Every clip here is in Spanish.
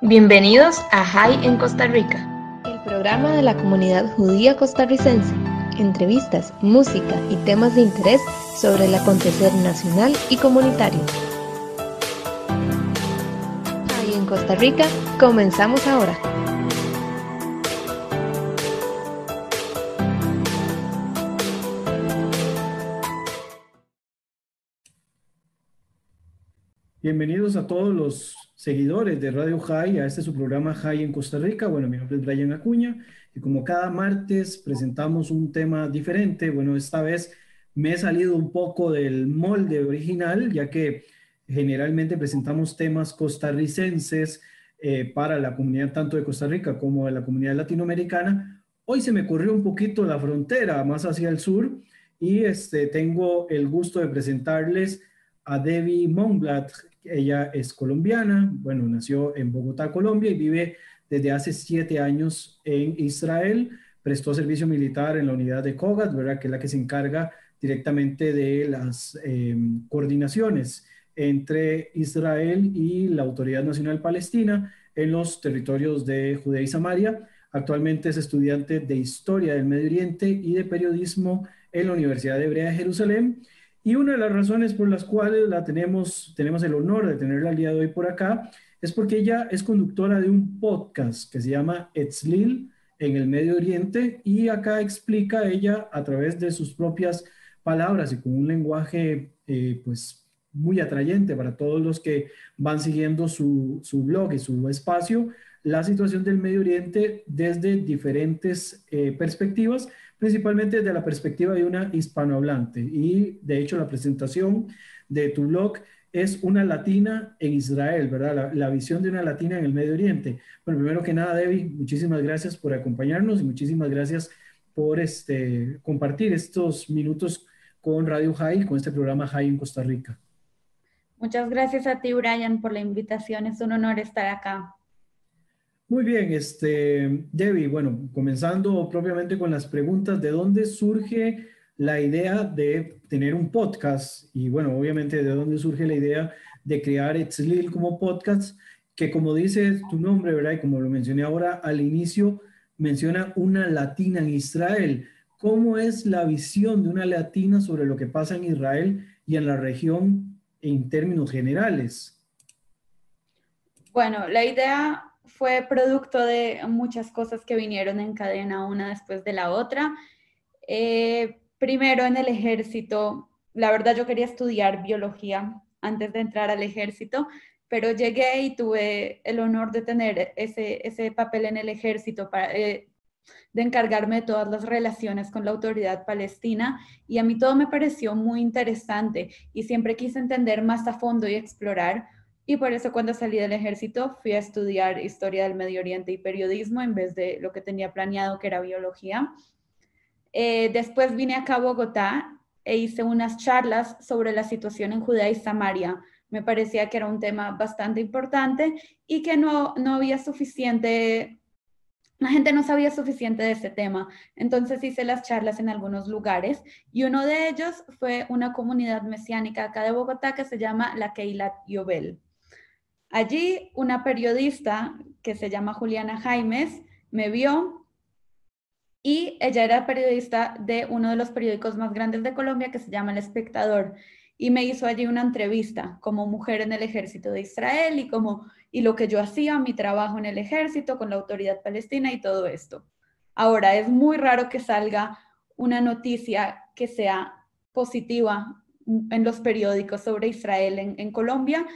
Bienvenidos a High en Costa Rica, el programa de la comunidad judía costarricense. Entrevistas, música y temas de interés sobre el acontecer nacional y comunitario. High en Costa Rica, comenzamos ahora. Bienvenidos a todos los seguidores de Radio High, a este su programa High en Costa Rica. Bueno, mi nombre es Brian Acuña y como cada martes presentamos un tema diferente. Bueno, esta vez me he salido un poco del molde original, ya que generalmente presentamos temas costarricenses eh, para la comunidad tanto de Costa Rica como de la comunidad latinoamericana. Hoy se me corrió un poquito la frontera más hacia el sur y este, tengo el gusto de presentarles a Debbie Monblatt, ella es colombiana, bueno, nació en Bogotá, Colombia, y vive desde hace siete años en Israel. Prestó servicio militar en la unidad de COGAT, ¿verdad? Que es la que se encarga directamente de las em, coordinaciones entre Israel y la Autoridad Nacional Palestina en los territorios de Judea y Samaria. Actualmente es estudiante de Historia del Medio Oriente y de Periodismo en la Universidad Hebrea de Jerusalén y una de las razones por las cuales la tenemos, tenemos el honor de tenerla el día de hoy por acá es porque ella es conductora de un podcast que se llama Etzlil en el Medio Oriente y acá explica ella a través de sus propias palabras y con un lenguaje eh, pues muy atrayente para todos los que van siguiendo su, su, blog y su espacio, la situación del Medio Oriente desde diferentes eh, perspectivas, principalmente desde la perspectiva de una hispanohablante. Y de hecho la presentación de tu blog es una latina en Israel, ¿verdad? La, visión de una latina en el Medio Oriente. Bueno, primero que nada, Debbie, muchísimas gracias por acompañarnos y muchísimas gracias por este, compartir estos minutos con Radio High, con este programa High en Costa Rica. Muchas gracias a ti, Brian, por la invitación. Es un honor estar acá. Muy bien, este, Debbie, bueno, comenzando propiamente con las preguntas, ¿de dónde surge la idea de tener un podcast? Y bueno, obviamente, ¿de dónde surge la idea de crear Etzlil como podcast? Que como dice tu nombre, ¿verdad? Y como lo mencioné ahora al inicio, menciona una latina en Israel. ¿Cómo es la visión de una latina sobre lo que pasa en Israel y en la región en términos generales? Bueno, la idea fue producto de muchas cosas que vinieron en cadena una después de la otra. Eh, primero en el ejército, la verdad yo quería estudiar biología antes de entrar al ejército, pero llegué y tuve el honor de tener ese, ese papel en el ejército para, eh, de encargarme de todas las relaciones con la autoridad palestina y a mí todo me pareció muy interesante y siempre quise entender más a fondo y explorar y por eso cuando salí del ejército fui a estudiar historia del Medio Oriente y periodismo en vez de lo que tenía planeado que era biología. Eh, después vine acá a Bogotá e hice unas charlas sobre la situación en Judea y Samaria. Me parecía que era un tema bastante importante y que no, no había suficiente, la gente no sabía suficiente de ese tema. Entonces hice las charlas en algunos lugares y uno de ellos fue una comunidad mesiánica acá de Bogotá que se llama la Keilat Yobel. Allí una periodista que se llama Juliana Jaimes me vio y ella era periodista de uno de los periódicos más grandes de Colombia que se llama El Espectador y me hizo allí una entrevista como mujer en el ejército de Israel y como y lo que yo hacía, mi trabajo en el ejército con la autoridad palestina y todo esto. Ahora es muy raro que salga una noticia que sea positiva en los periódicos sobre Israel en, en Colombia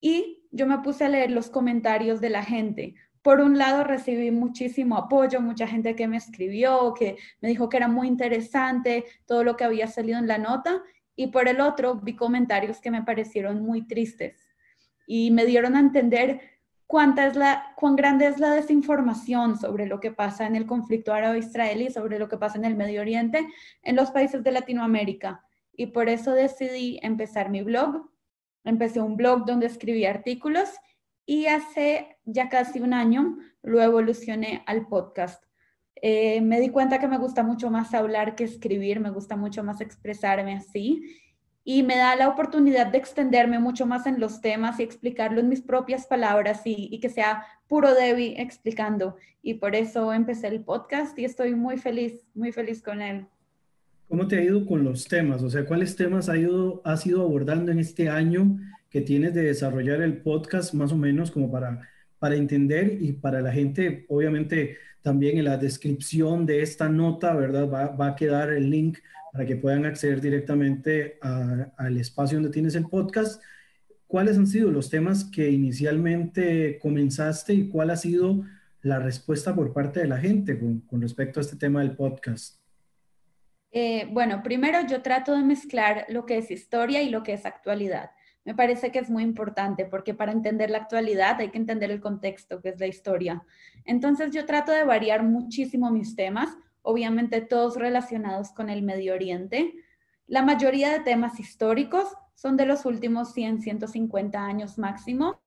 y yo me puse a leer los comentarios de la gente. Por un lado recibí muchísimo apoyo, mucha gente que me escribió, que me dijo que era muy interesante todo lo que había salido en la nota, y por el otro vi comentarios que me parecieron muy tristes y me dieron a entender cuánta es la, cuán grande es la desinformación sobre lo que pasa en el conflicto árabe-israelí, sobre lo que pasa en el Medio Oriente, en los países de Latinoamérica. Y por eso decidí empezar mi blog, Empecé un blog donde escribí artículos y hace ya casi un año lo evolucioné al podcast. Eh, me di cuenta que me gusta mucho más hablar que escribir, me gusta mucho más expresarme así. y me da la oportunidad de extenderme mucho más en los temas y explicarlo en mis propias palabras y, que sea puro Debbie explicando. Y por eso empecé el podcast y estoy muy feliz, muy feliz con él. ¿Cómo te ha ido con los temas? O sea, ¿cuáles temas ha ido, has ido abordando en este año que tienes de desarrollar el podcast más o menos como para, para entender y para la gente, obviamente también en la descripción de esta nota, ¿verdad? Va, va a quedar el link para que puedan acceder directamente al espacio donde tienes el podcast. ¿Cuáles han sido los temas que inicialmente comenzaste y cuál ha sido la respuesta por parte de la gente con, con respecto a este tema del podcast? Eh, bueno, primero yo trato de mezclar lo que es historia y lo que es actualidad. Me parece que es muy importante porque para entender la actualidad hay que entender el contexto, que es la historia. Entonces yo trato de variar muchísimo mis temas obviamente todos relacionados con el Medio Oriente. La mayoría de temas históricos son de los últimos 100, 150 años máximo,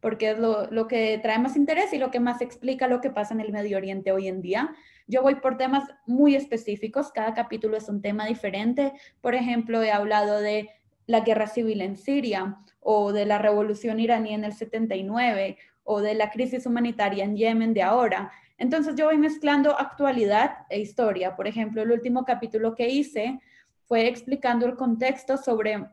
porque es lo, que trae más interés y lo que más explica lo que pasa en el Medio Oriente hoy en día. Yo voy por temas muy específicos, cada capítulo es un tema diferente. Por ejemplo, he hablado de la guerra civil en Siria o de la revolución iraní en el 79 o de la crisis humanitaria en Yemen de ahora. Entonces yo voy mezclando actualidad e historia. Por ejemplo, el último capítulo que hice fue explicando el contexto sobre,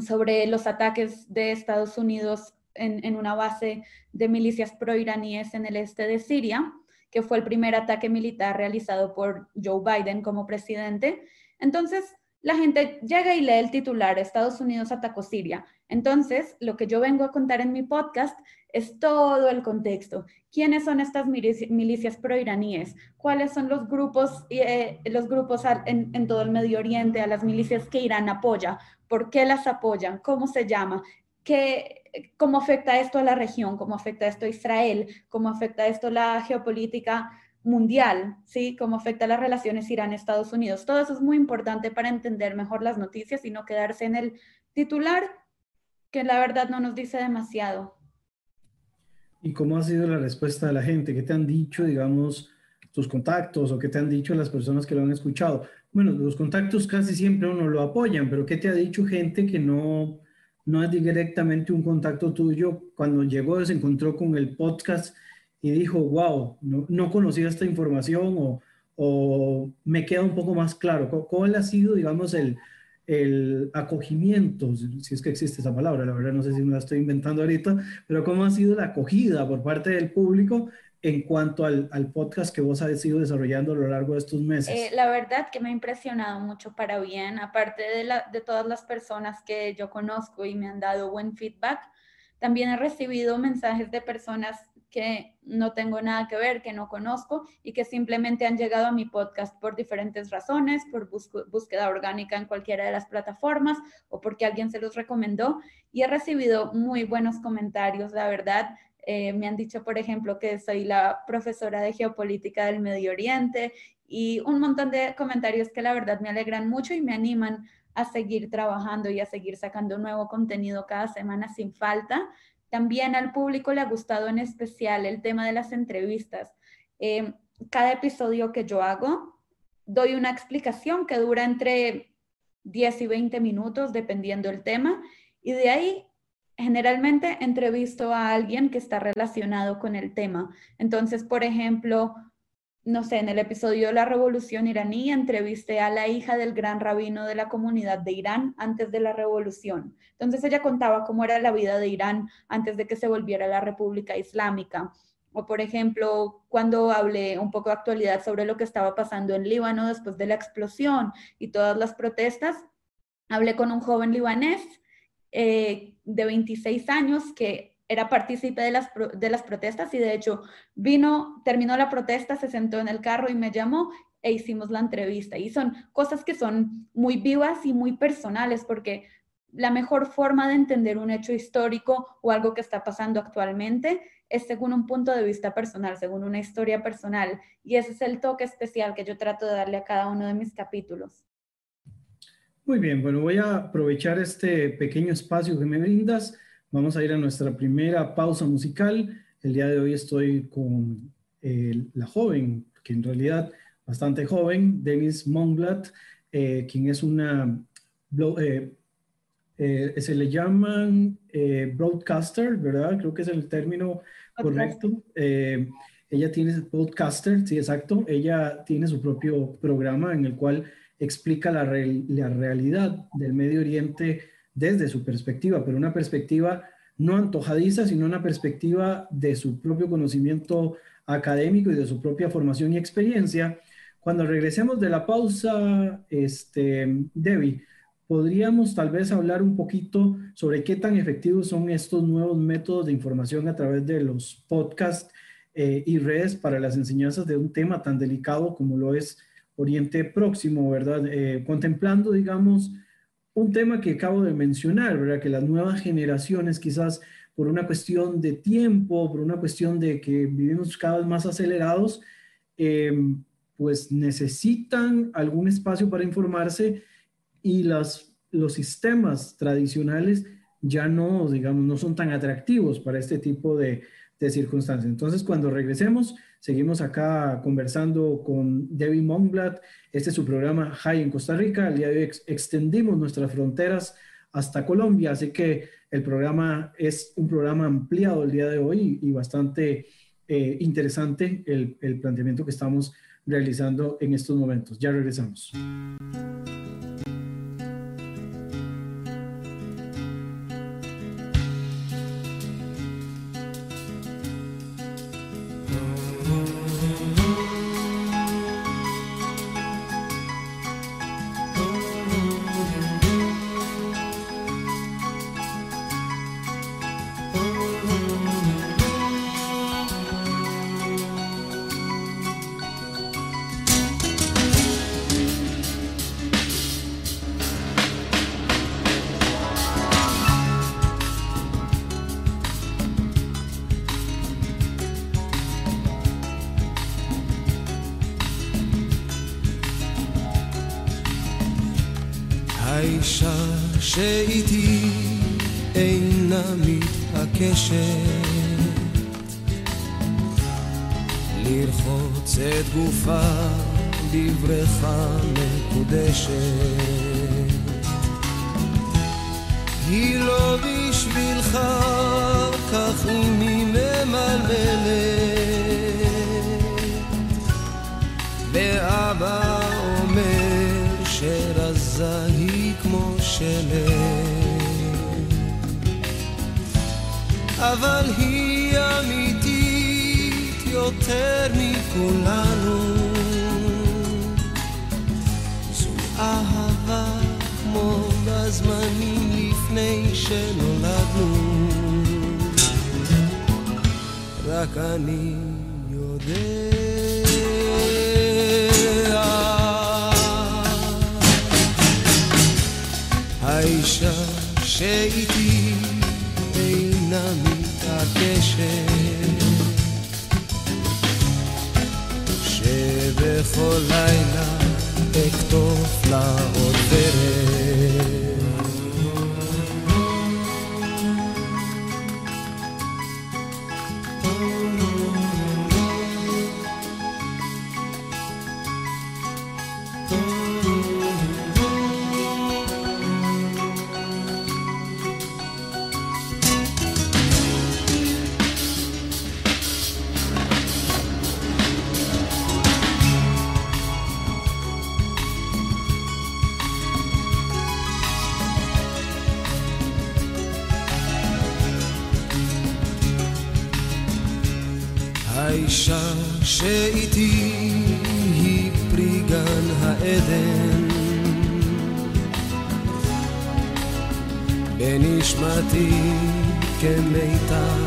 sobre los ataques de Estados Unidos en, en una base de milicias proiraníes en el este de Siria, que fue el primer ataque militar realizado por Joe Biden como presidente. Entonces, la gente llega y lee el titular, Estados Unidos atacó Siria. Entonces, lo que yo vengo a contar en mi podcast es todo el contexto. ¿Quiénes son estas milicias proiraníes? ¿Cuáles son los grupos, eh, los grupos en, en, todo el Medio Oriente, a las milicias que Irán apoya? ¿Por qué las apoyan? ¿Cómo se llama? ¿Qué, ¿Cómo afecta esto a la región? ¿Cómo afecta esto a Israel? ¿Cómo afecta esto a la geopolítica mundial? ¿Sí? ¿Cómo afecta las relaciones Irán-Estados Unidos? Todo eso es muy importante para entender mejor las noticias y no quedarse en el titular que la verdad no nos dice demasiado. ¿Y cómo ha sido la respuesta de la gente? ¿Qué te han dicho, digamos, tus contactos o qué te han dicho las personas que lo han escuchado? Bueno, los contactos casi siempre uno lo apoyan, pero ¿qué te ha dicho gente que no, no es directamente un contacto tuyo? Cuando llegó, se encontró con el podcast y dijo, wow, no, no conocía esta información o, o me queda un poco más claro. ¿Cuál ha sido, digamos, el, el acogimiento, si es que existe esa palabra, la verdad no sé si me la estoy inventando ahorita, pero cómo ha sido la acogida por parte del público en cuanto al, podcast que vos has ido desarrollando a lo largo de estos meses? Eh, la verdad que me ha impresionado mucho para bien, aparte de todas las personas que yo conozco y me han dado buen feedback, también he recibido mensajes de personas que no tengo nada que ver, que no conozco y que simplemente han llegado a mi podcast por diferentes razones, por búsqueda orgánica en cualquiera de las plataformas o porque alguien se los recomendó y he recibido muy buenos comentarios, la verdad. Eh, me han dicho, por ejemplo, que soy la profesora de geopolítica del Medio Oriente y un montón de comentarios que la verdad me alegran mucho y me animan a seguir trabajando y a seguir sacando nuevo contenido cada semana sin falta. También al público le ha gustado en especial el tema de las entrevistas. Eh, cada episodio que yo hago, doy una explicación que dura entre 10 y 20 minutos, dependiendo del tema, y de ahí generalmente entrevisto a alguien que está relacionado con el tema. Entonces, por ejemplo, no sé, en el episodio de la revolución iraní entrevisté a la hija del gran rabino de la comunidad de Irán antes de la revolución. Entonces ella contaba cómo era la vida de Irán antes de que se volviera la República Islámica. O por ejemplo, cuando hablé un poco de actualidad sobre lo que estaba pasando en Líbano después de la explosión y todas las protestas, hablé con un joven libanés eh, de 26 años que era partícipe de las, de las protestas y de hecho vino, terminó la protesta, se sentó en el carro y me llamó e hicimos la entrevista. Y son cosas que son muy vivas y muy personales porque la mejor forma de entender un hecho histórico o algo que está pasando actualmente es según un punto de vista personal, según una historia personal. Y ese es el toque especial que yo trato de darle a cada uno de mis capítulos. Muy bien, bueno, voy a aprovechar este pequeño espacio que me brindas Vamos a ir a nuestra primera pausa musical. El día de hoy estoy con eh, la joven, que en realidad bastante joven, Denise Mongblatt, eh, quien es una se le llaman broadcaster, ¿verdad? Creo que es el término correcto. ella tiene podcaster, sí, exacto. Ella tiene su propio programa en el cual explica la, realidad del Medio Oriente desde su perspectiva, pero una perspectiva no antojadiza, sino una perspectiva de su propio conocimiento académico y de su propia formación y experiencia. Cuando regresemos de la pausa, este, Debbie, podríamos tal vez hablar un poquito sobre qué tan efectivos son estos nuevos métodos de información a través de los podcasts eh, y redes para las enseñanzas de un tema tan delicado como lo es Oriente Próximo, ¿verdad? Eh, contemplando, digamos, un tema que acabo de mencionar, ¿verdad? Que las nuevas generaciones quizás por una cuestión de tiempo, por una cuestión de que vivimos cada vez más acelerados, eh, pues necesitan algún espacio para informarse y las, los sistemas tradicionales ya no, digamos, no son tan atractivos para este tipo de, de circunstancias. Entonces, cuando regresemos, seguimos acá conversando con Debbie Mongblatt. Este es su programa High en Costa Rica. El día de hoy extendimos nuestras fronteras hasta Colombia, así que el programa es un programa ampliado el día de hoy y, bastante eh, interesante el, el planteamiento que estamos realizando en estos momentos. Ya regresamos. שאיתי אינה מתעקשת. לרחוץ את גופה בבריכה מקודשת. היא לא בשבילך כך היא ממלמלת. ואבא שלג אבל היא אמיתית יותר מכולנו. זו אהבה כמו בזמנים לפני שנולדנו. רק אני יודע שאיתי אינה מתעקשת שבכל לילה אכתוב לה ידידתי כמיטב. כן,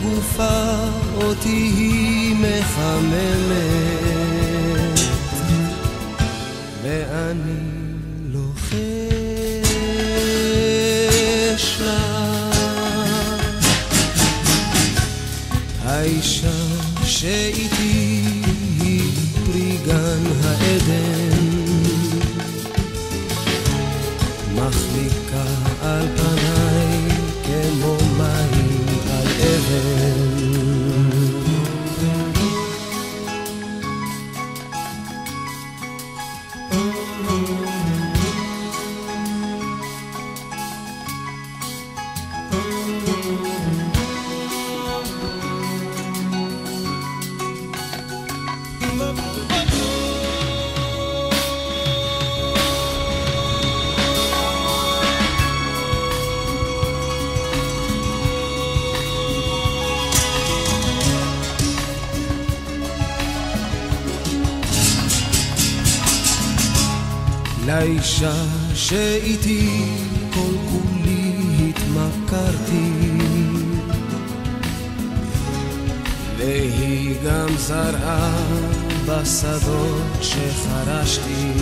בגופה אותי היא מחממת לאישה שאיתי כל כולי התמכרתי. והיא גם זרעה בשדות שחרשתי.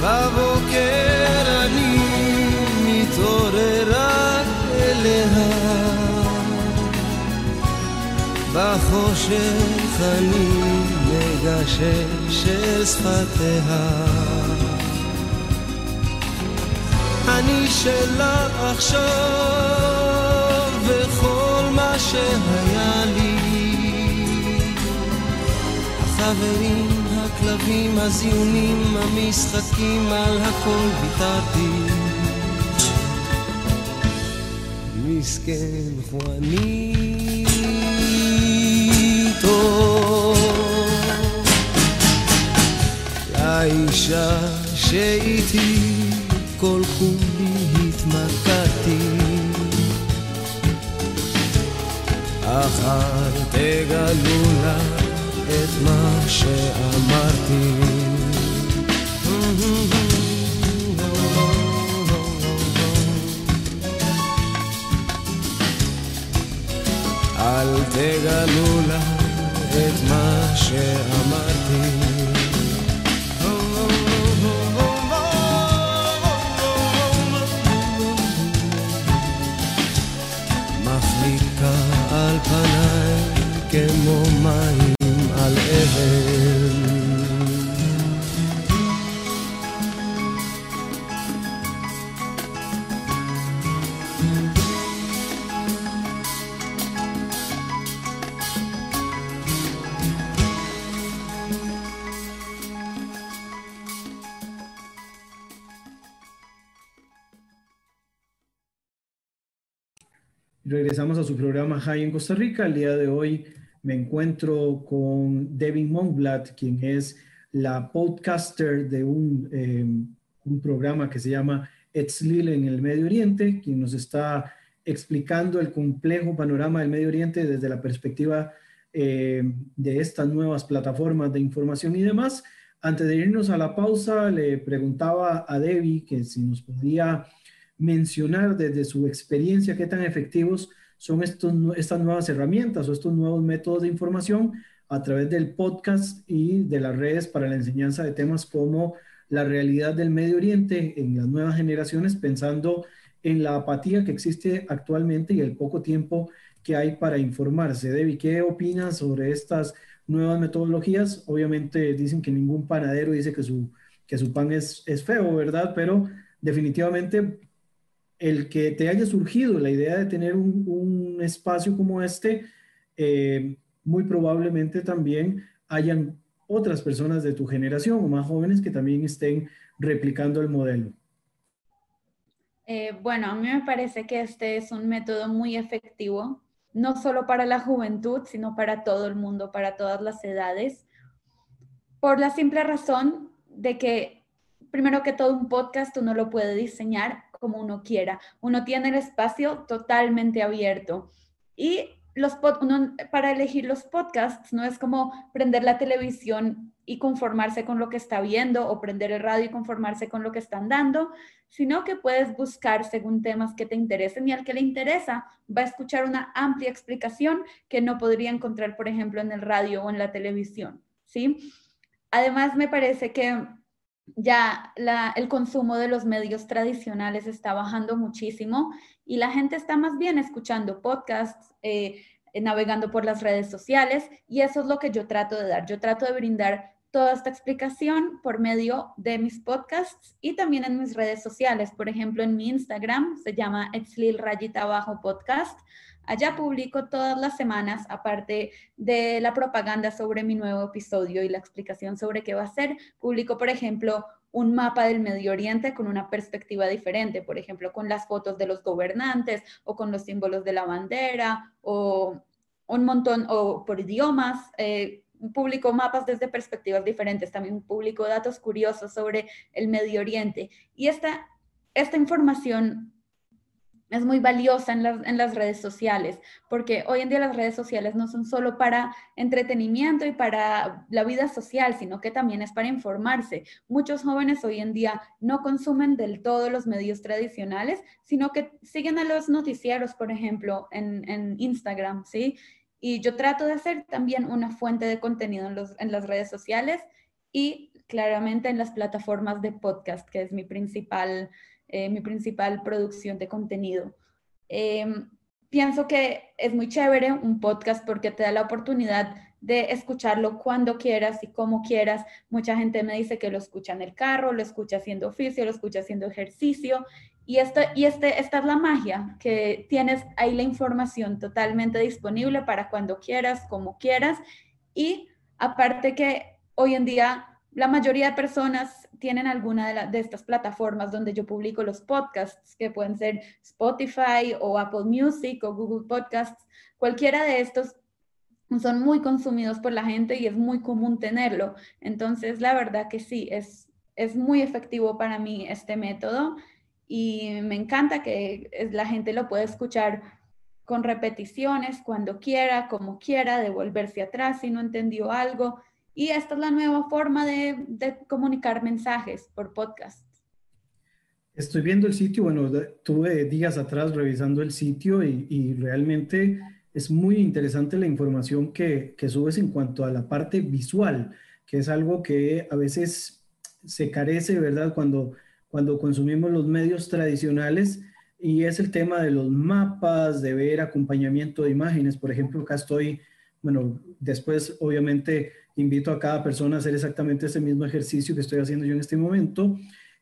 בבוקר אני מתעורר אליה. בחושך אני מגשש אל שפתיה. אני שלה עכשיו וכל מה שהיה לי. החברים, הכלבים, הזיונים, המשחקים, על הכל ויתרתי. מסכן חואניטו לאישה שאיתי כל כולי התמכרתי אך אל תגלו לה את מה שאמרתי. אל תגלו לה את מה שאמרתי su programa High en Costa Rica. El día de hoy me encuentro con Devin Monblatt, quien es la podcaster de un, eh, un programa que se llama Etzlil en el Medio Oriente, quien nos está explicando el complejo panorama del Medio Oriente desde la perspectiva eh, de estas nuevas plataformas de información y demás. Antes de irnos a la pausa, le preguntaba a Debbie que si nos podía mencionar desde su experiencia qué tan efectivos son estas nuevas herramientas o estos nuevos métodos de información a través del podcast y de las redes para la enseñanza de temas como la realidad del Medio Oriente en las nuevas generaciones, pensando en la apatía que existe actualmente y el poco tiempo que hay para informarse. Debbie, ¿qué opinas sobre estas nuevas metodologías? Obviamente dicen que ningún panadero dice que su, que su pan es, es feo, ¿verdad? Pero definitivamente el que te haya surgido la idea de tener un, espacio como este, eh, muy probablemente también hayan otras personas de tu generación o más jóvenes que también estén replicando el modelo. Eh, bueno, a mí me parece que este es un método muy efectivo, no solo para la juventud, sino para todo el mundo, para todas las edades, por la simple razón de que, primero que todo, un podcast uno lo puede diseñar como uno quiera. Uno tiene el espacio totalmente abierto. Y los uno, para elegir los podcasts no es como prender la televisión y conformarse con lo que está viendo o prender el radio y conformarse con lo que están dando, sino que puedes buscar según temas que te interesen y al que le interesa va a escuchar una amplia explicación que no podría encontrar, por ejemplo, en el radio o en la televisión, ¿sí? además me parece que ya el consumo de los medios tradicionales está bajando muchísimo y la gente está más bien escuchando podcasts, eh, navegando por las redes sociales y eso es lo que yo trato de dar. Yo trato de brindar toda esta explicación por medio de mis podcasts y también en mis redes sociales. Por ejemplo, en mi Instagram se llama Exlil Rayita Abajo Podcast. Allá publico todas las semanas, aparte de la propaganda sobre mi nuevo episodio y la explicación sobre qué va a ser, publico, por ejemplo, un mapa del Medio Oriente con una perspectiva diferente, por ejemplo, con las fotos de los gobernantes o con los símbolos de la bandera o un montón, o por idiomas. Eh, publico mapas desde perspectivas diferentes, también publico datos curiosos sobre el Medio Oriente. Y esta, esta información es muy valiosa en las, en las, redes sociales, porque hoy en día las redes sociales no son solo para entretenimiento y para la vida social, sino que también es para informarse. Muchos jóvenes hoy en día no consumen del todo los medios tradicionales, sino que siguen a los noticieros, por ejemplo, en, en Instagram, ¿sí? Y yo trato de ser también una fuente de contenido en, los, en las redes sociales y claramente en las plataformas de podcast, que es mi principal, eh, mi principal producción de contenido. Em, pienso que es muy chévere un podcast porque te da la oportunidad de escucharlo cuando quieras y como quieras. Mucha gente me dice que lo escucha en el carro, lo escucha haciendo oficio, lo escucha haciendo ejercicio y, esto, y este, esta es la magia, que tienes ahí la información totalmente disponible para cuando quieras, como quieras. Y aparte que hoy en día la mayoría de personas tienen alguna de, estas plataformas donde yo publico los podcasts, que pueden ser Spotify o Apple Music o Google Podcasts. Cualquiera de estos son muy consumidos por la gente y es muy común tenerlo. Entonces, la verdad que sí, es, es muy efectivo para mí este método y me encanta que la gente lo pueda escuchar con repeticiones, cuando quiera, como quiera, devolverse atrás si no entendió algo. Y esta es la nueva forma de, comunicar mensajes por podcast. Estoy viendo el sitio, bueno, tuve días atrás revisando el sitio y, realmente es muy interesante la información que, que subes en cuanto a la parte visual, que es algo que a veces se carece, ¿verdad? Cuando cuando consumimos los medios tradicionales y es el tema de los mapas, de ver acompañamiento de imágenes. Por ejemplo, acá estoy, bueno, después obviamente invito a cada persona a hacer exactamente ese mismo ejercicio que estoy haciendo yo en este momento.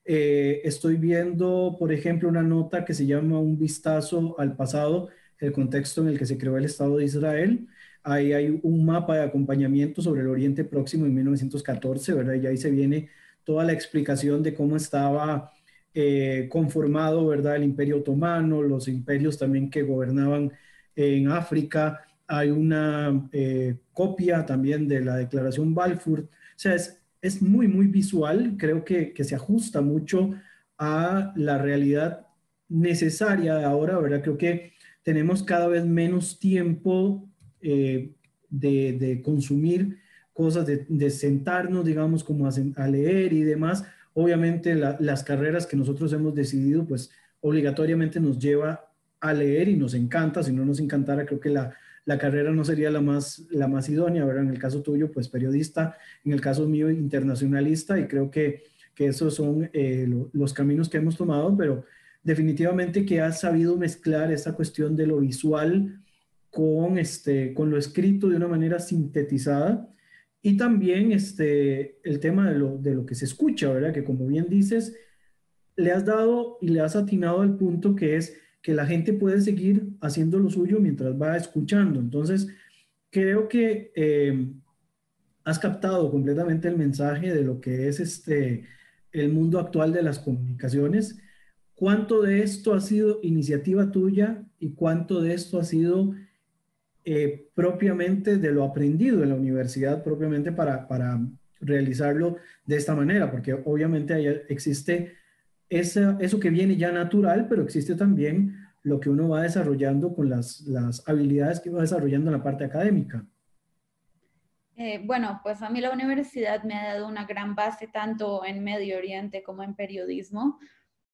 Eh, estoy viendo, por ejemplo, una nota que se llama Un vistazo al pasado, el contexto en el que se creó el Estado de Israel. Ahí hay un mapa de acompañamiento sobre el Oriente Próximo en 1914, ¿verdad? Y ahí se viene toda la explicación de cómo estaba eh, conformado, ¿verdad? El imperio otomano, los imperios también que gobernaban en África. Hay una eh, copia también de la declaración Balfour. O sea, es, es muy, muy visual. Creo que, que, se ajusta mucho a la realidad necesaria de ahora, ¿verdad? Creo que tenemos cada vez menos tiempo eh, de, de consumir cosas de, sentarnos, digamos, como a, leer y demás. Obviamente las carreras que nosotros hemos decidido, pues obligatoriamente nos lleva a leer y nos encanta. Si no nos encantara, creo que la, la carrera no sería la más, la más idónea, ¿verdad? En el caso tuyo, pues periodista, en el caso mío, internacionalista, y creo que, que esos son eh, los caminos que hemos tomado, pero definitivamente que has sabido mezclar esa cuestión de lo visual con, este, con lo escrito de una manera sintetizada y también este, el tema de lo, de lo que se escucha, ¿verdad? Que como bien dices, le has dado y le has atinado al punto que es que la gente puede seguir haciendo lo suyo mientras va escuchando. Entonces, creo que eh, has captado completamente el mensaje de lo que es este, el mundo actual de las comunicaciones. ¿Cuánto de esto ha sido iniciativa tuya y cuánto de esto ha sido eh, propiamente de lo aprendido en la universidad, propiamente para, para realizarlo de esta manera, porque obviamente ahí existe esa, eso que viene ya natural, pero existe también lo que uno va desarrollando con las, las habilidades que va desarrollando en la parte académica. Eh, bueno, pues a mí la universidad me ha dado una gran base tanto en Medio Oriente como en periodismo.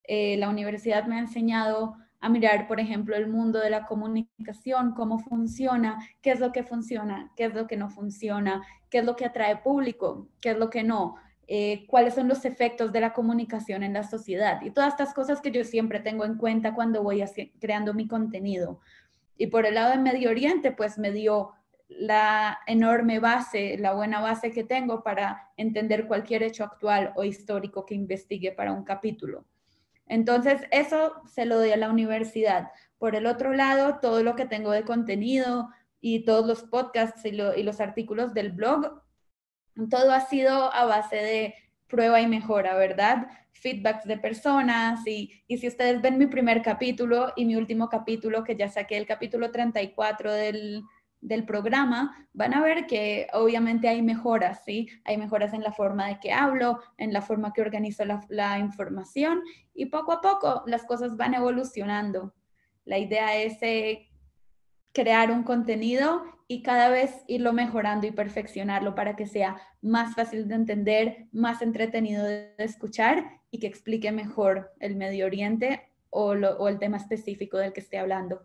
Eh, la universidad me ha enseñado a mirar, por ejemplo, el mundo de la comunicación, cómo funciona, qué es lo que funciona, qué es lo que no funciona, qué es lo que atrae público, qué es lo que no, eh, cuáles son los efectos de la comunicación en la sociedad y todas estas cosas que yo siempre tengo en cuenta cuando voy creando mi contenido. Y por el lado de Medio Oriente, pues me dio la enorme base, la buena base que tengo para entender cualquier hecho actual o histórico que investigue para un capítulo. Entonces, eso se lo doy a la universidad. Por el otro lado, todo lo que tengo de contenido y todos los podcasts y, los artículos del blog, todo ha sido a base de prueba y mejora, ¿verdad? Feedbacks de personas y, y, si ustedes ven mi primer capítulo y mi último capítulo, que ya saqué el capítulo 34 del, del programa, van a ver que obviamente hay mejoras, ¿sí? Hay mejoras en la forma de que hablo, en la forma que organizo la, información y poco a poco las cosas van evolucionando. La idea es eh, crear un contenido y cada vez irlo mejorando y perfeccionarlo para que sea más fácil de entender, más entretenido de, escuchar y que explique mejor el Medio Oriente o, o el tema específico del que esté hablando.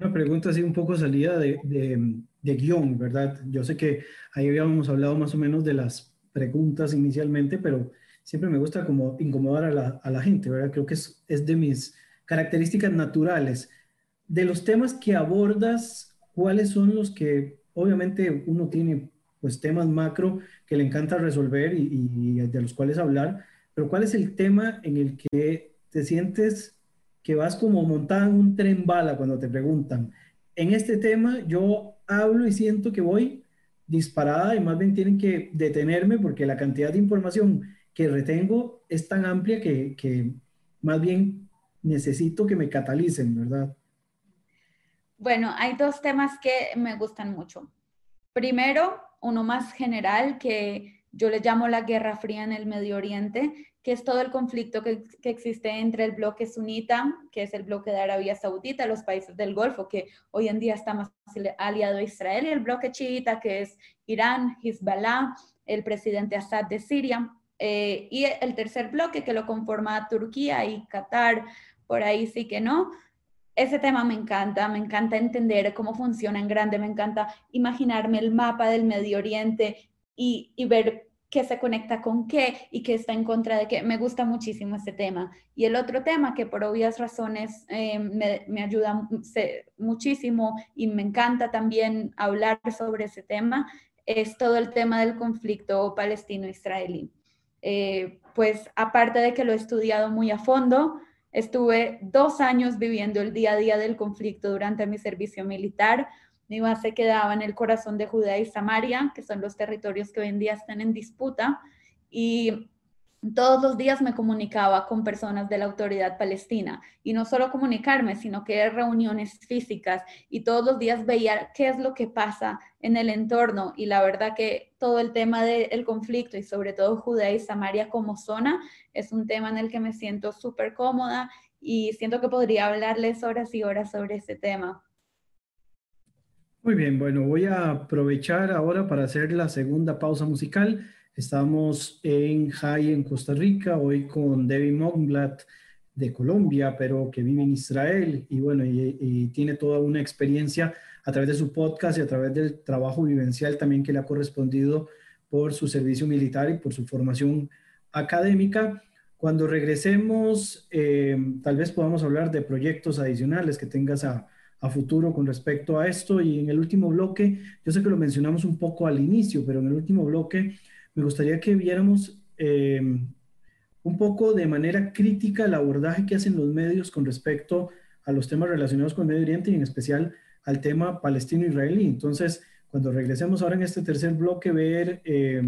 Una pregunta así un poco salida de, de, guion, ¿verdad? Yo sé que ahí habíamos hablado más o menos de las preguntas inicialmente, pero siempre me gusta como incomodar a la, a la gente, ¿verdad? Creo que es, es, de mis características naturales. De los temas que abordas, ¿cuáles son los que obviamente uno tiene pues temas macro que le encanta resolver y, de los cuales hablar, pero cuál es el tema en el que te sientes que vas como montada en un tren bala cuando te preguntan. En este tema yo hablo y siento que voy disparada y más bien tienen que detenerme porque la cantidad de información que retengo es tan amplia que, que más bien necesito que me catalicen, ¿verdad? Bueno, hay dos temas que me gustan mucho. Primero, uno más general que yo le llamo la Guerra Fría en el Medio Oriente, que es todo el conflicto que, existe entre el bloque sunita, que es el bloque de Arabia Saudita, los países del Golfo, que hoy en día está más aliado a Israel, y el bloque chiita, que es Irán, Hezbollah, el presidente Assad de Siria, eh, y el tercer bloque que lo conforma Turquía y Qatar, por ahí sí que no. Ese tema me encanta, me encanta entender cómo funciona en grande, me encanta imaginarme el mapa del Medio Oriente y, y ver qué se conecta con qué y qué está en contra de qué. Me gusta muchísimo ese tema. Y el otro tema que por obvias razones eh, me, me, ayuda muchísimo y me encanta también hablar sobre ese tema es todo el tema del conflicto palestino-israelí. Eh, pues aparte de que lo he estudiado muy a fondo, estuve dos años viviendo el día a día del conflicto durante mi servicio militar. Mi base quedaba en el corazón de Judea y Samaria, que son los territorios que hoy en día están en disputa, y todos los días me comunicaba con personas de la autoridad palestina y no solo comunicarme, sino que reuniones físicas y todos los días veía qué es lo que pasa en el entorno y la verdad que todo el tema del conflicto y sobre todo Judea y Samaria como zona es un tema en el que me siento súper cómoda y siento que podría hablarles horas y horas sobre ese tema. Muy bien, bueno, voy a aprovechar ahora para hacer la segunda pausa musical. Estamos en High en Costa Rica, hoy con Debbie Mongblatt de Colombia, pero que vive en Israel y bueno, y, tiene toda una experiencia a través de su podcast y a través del trabajo vivencial también que le ha correspondido por su servicio militar y por su formación académica. Cuando regresemos, eh, tal vez podamos hablar de proyectos adicionales que tengas a futuro con respecto a esto. Y en el último bloque, yo sé que lo mencionamos un poco al inicio, pero en el último bloque me gustaría que viéramos eh, un poco de manera crítica el abordaje que hacen los medios con respecto a los temas relacionados con el Medio Oriente y en especial al tema palestino-israelí. Entonces, cuando regresemos ahora en este tercer bloque, ver eh,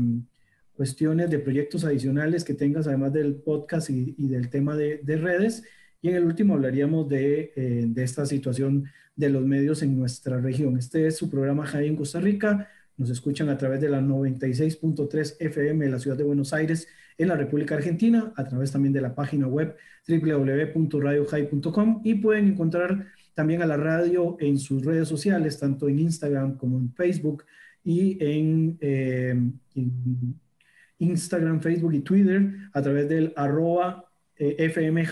cuestiones de proyectos adicionales que tengas, además del podcast y, del tema de, de redes. Y en el último hablaríamos de, eh, de, esta situación de los medios en nuestra región. Este es su programa Jai en Costa Rica. Nos escuchan a través de la 96.3 FM de la ciudad de Buenos Aires en la República Argentina, a través también de la página web www.radiojai.com y pueden encontrar también a la radio en sus redes sociales, tanto en Instagram como en Facebook y en, eh, Instagram, Facebook y Twitter a través del arroba eh, FM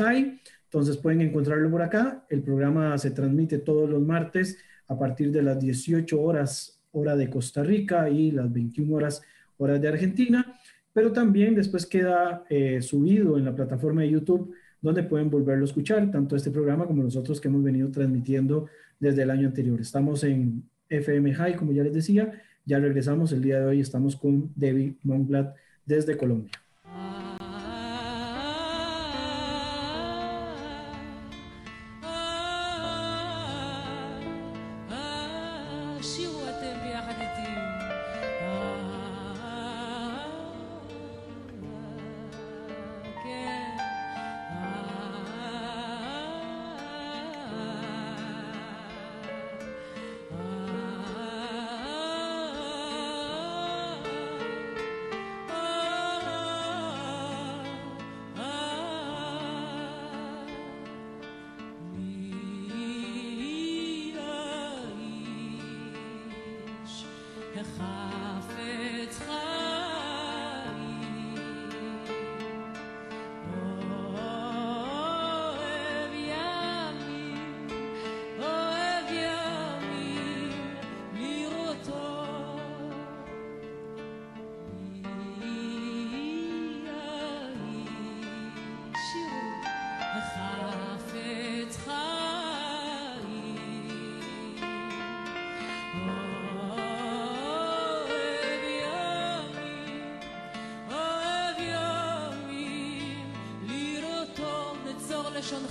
Entonces pueden encontrarlo por acá. El programa se transmite todos los martes a partir de las 18 horas hora de Costa Rica y las 21 horas horas de Argentina, pero también después queda eh, subido en la plataforma de YouTube donde pueden volverlo a escuchar, tanto este programa como los otros que hemos venido transmitiendo desde el año anterior. Estamos en FM High, como ya les decía, ya regresamos el día de hoy, estamos con Debbie Monglad desde Colombia.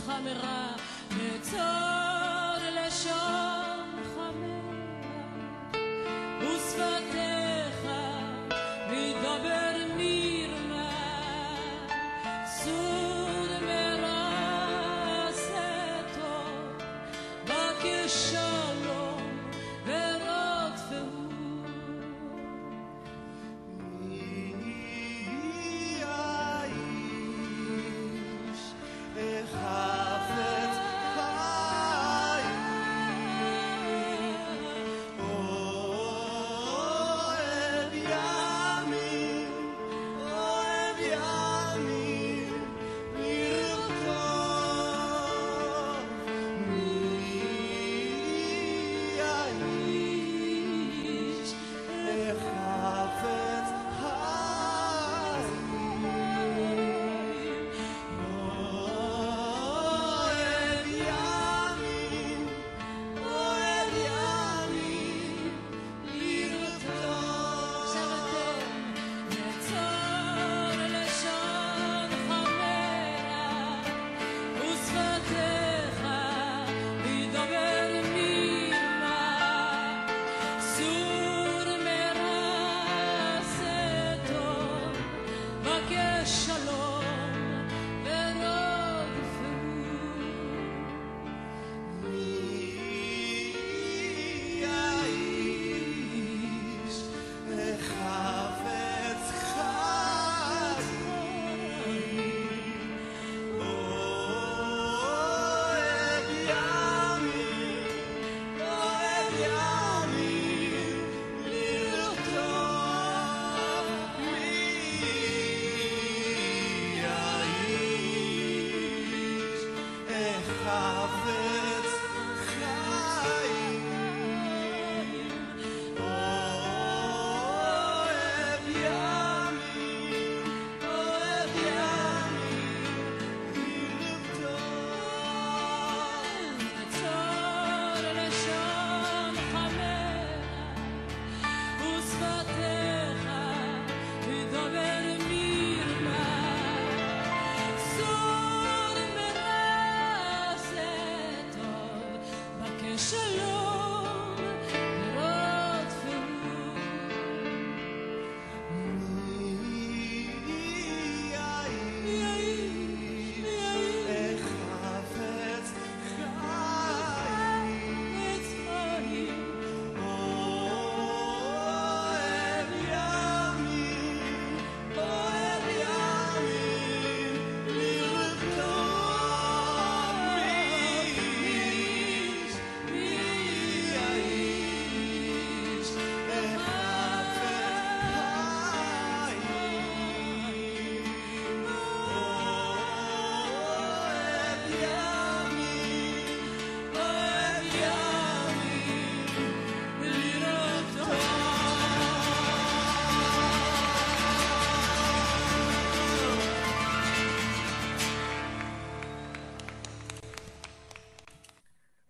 חברה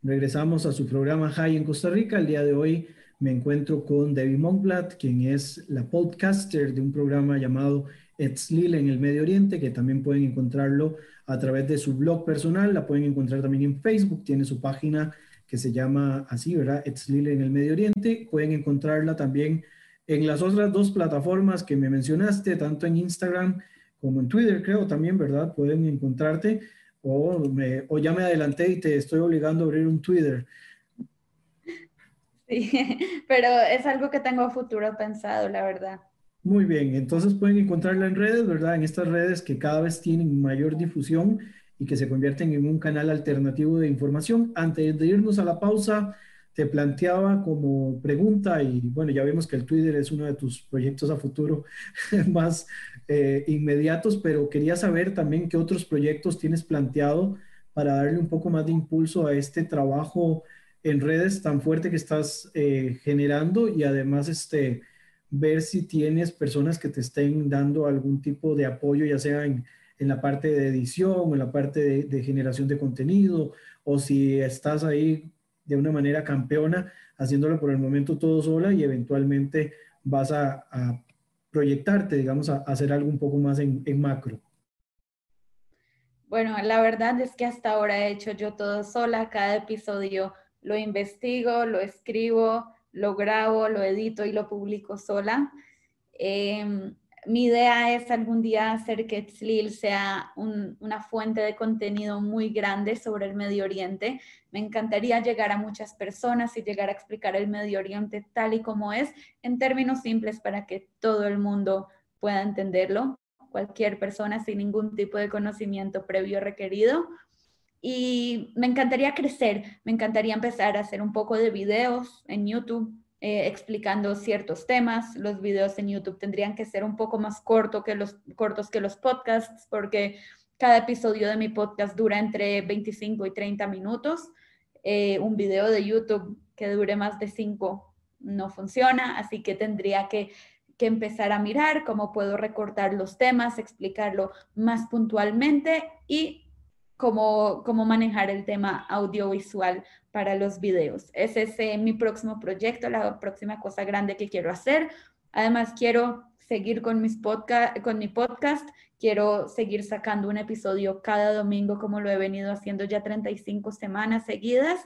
Regresamos a su programa High en Costa Rica. El día de hoy me encuentro con Debbie Monkblatt, quien es la podcaster de un programa llamado Etzlil en el Medio Oriente, que también pueden encontrarlo a través de su blog personal. La pueden encontrar también en Facebook. Tiene su página que se llama así, ¿verdad? Etzlil en el Medio Oriente. Pueden encontrarla también en las otras dos plataformas que me mencionaste, tanto en Instagram como en Twitter, creo también, ¿verdad? Pueden encontrarte o, o ya me adelanté y te estoy obligando a abrir un Twitter. Sí, pero es algo que tengo a futuro pensado, la verdad. Muy bien, entonces pueden encontrarla en redes, ¿verdad? En estas redes que cada vez tienen mayor difusión y que se convierten en un canal alternativo de información. Antes de irnos a la pausa, te planteaba como pregunta, y bueno, ya vemos que el Twitter es uno de tus proyectos a futuro más eh, inmediatos, pero quería saber también qué otros proyectos tienes planteado para darle un poco más de impulso a este trabajo en redes tan fuerte que estás eh, generando y además este, ver si tienes personas que te estén dando algún tipo de apoyo, ya sea en, en la parte de edición o en la parte de, de generación de contenido, o si estás ahí de una manera campeona, haciéndolo por el momento todo sola y eventualmente vas a, proyectarte, digamos, a, hacer algo un poco más en, macro. Bueno, la verdad es que hasta ahora he hecho yo todo sola, cada episodio lo investigo, lo escribo, lo grabo, lo edito y lo publico sola. Eh, mi idea es algún día hacer que Tzlil sea una fuente de contenido muy grande sobre el Medio Oriente. Me encantaría llegar a muchas personas y llegar a explicar el Medio Oriente tal y como es, en términos simples para que todo el mundo pueda entenderlo, cualquier persona sin ningún tipo de conocimiento previo requerido. Y me encantaría crecer, me encantaría empezar a hacer un poco de videos en YouTube eh, explicando ciertos temas. Los videos en YouTube tendrían que ser un poco más corto que los, cortos que los podcasts porque cada episodio de mi podcast dura entre 25 y 30 minutos. Eh, un video de YouTube que dure más de 5 no funciona, así que tendría que, que empezar a mirar cómo puedo recortar los temas, explicarlo más puntualmente y cómo, cómo manejar el tema audiovisual para los videos. Ese es eh, mi próximo proyecto, la próxima cosa grande que quiero hacer. Además, quiero seguir con, mis podcast, con mi podcast, quiero seguir sacando un episodio cada domingo como lo he venido haciendo ya 35 semanas seguidas.